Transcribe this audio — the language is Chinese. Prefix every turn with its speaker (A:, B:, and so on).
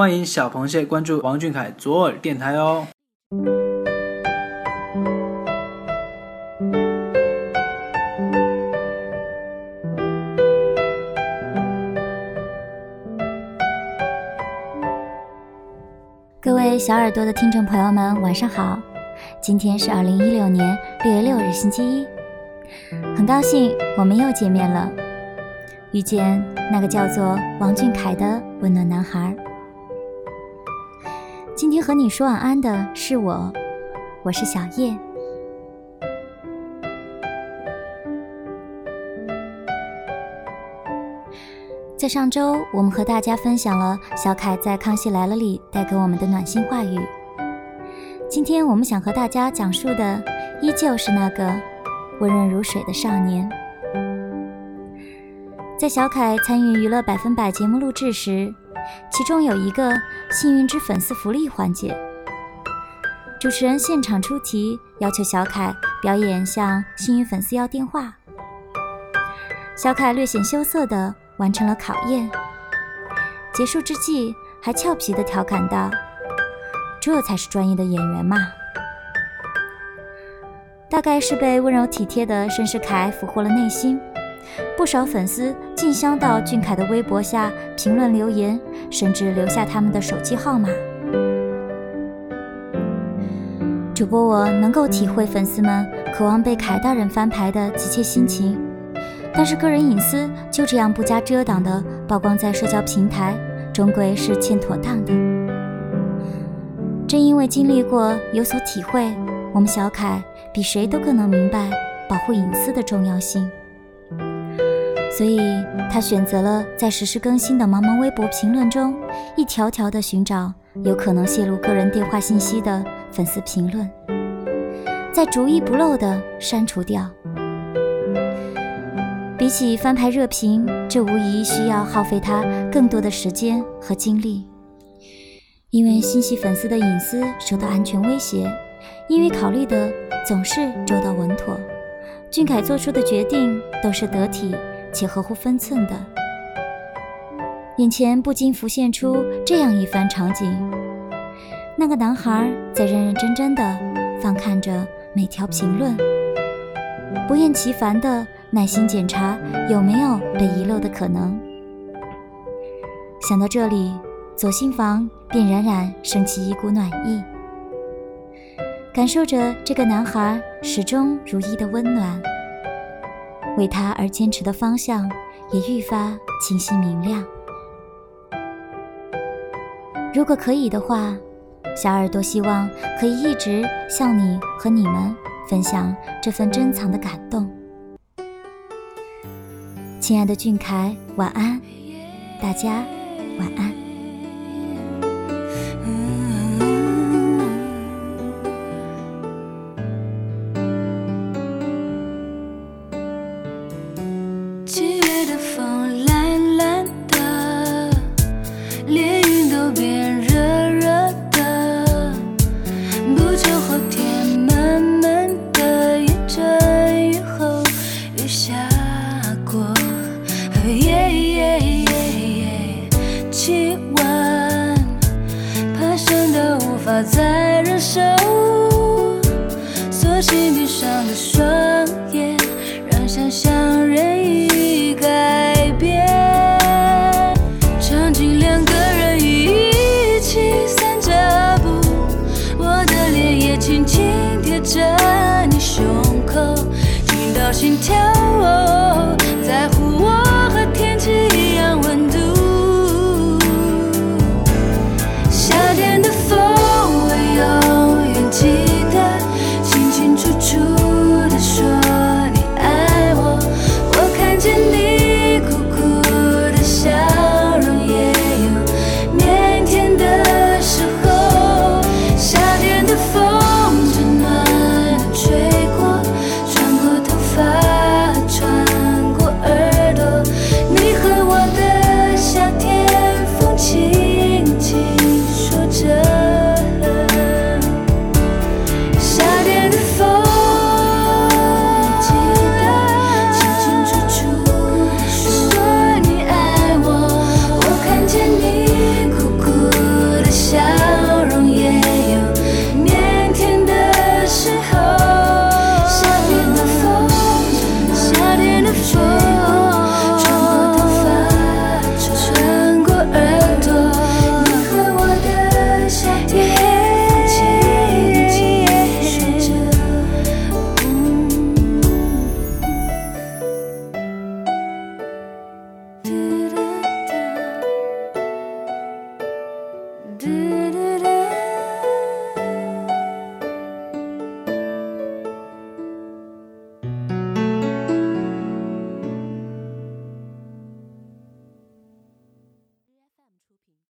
A: 欢迎小螃蟹关注王俊凯左耳电台哦。
B: 各位小耳朵的听众朋友们，晚上好！今天是二零一六年六月六日，星期一，很高兴我们又见面了，遇见那个叫做王俊凯的温暖男孩。今天和你说晚安的是我，我是小叶。在上周，我们和大家分享了小凯在《康熙来了》里带给我们的暖心话语。今天我们想和大家讲述的，依旧是那个温润如水的少年。在小凯参与《娱乐百分百》节目录制时，其中有一个幸运之粉丝福利环节，主持人现场出题，要求小凯表演向幸运粉丝要电话。小凯略显羞涩的。完成了考验，结束之际还俏皮地调侃道：“这才是专业的演员嘛！”大概是被温柔体贴的盛世凯俘获了内心，不少粉丝竞相到俊凯的微博下评论留言，甚至留下他们的手机号码。主播我能够体会粉丝们渴望被凯大人翻牌的急切心情。但是个人隐私就这样不加遮挡的曝光在社交平台，终归是欠妥当的。正因为经历过，有所体会，我们小凯比谁都更能明白保护隐私的重要性，所以他选择了在实时更新的茫茫微博评论中，一条条的寻找有可能泄露个人电话信息的粉丝评论，再逐一不漏的删除掉。比起翻牌热评，这无疑需要耗费他更多的时间和精力。因为心系粉丝的隐私受到安全威胁，因为考虑的总是周到稳妥，俊凯做出的决定都是得体且合乎分寸的。眼前不禁浮现出这样一番场景：那个男孩在认认真真的翻看着每条评论，不厌其烦的。耐心检查有没有被遗漏的可能。想到这里，左心房便冉冉升起一股暖意，感受着这个男孩始终如一的温暖，为他而坚持的方向也愈发清晰明亮。如果可以的话，小耳朵希望可以一直向你和你们分享这份珍藏的感动。亲爱的俊凯，晚安，大家晚安。
C: 在忍受，索性闭上了双眼，让想象任意改变场景。两个人一起散着步，我的脸也轻轻贴着你胸口，听到心跳。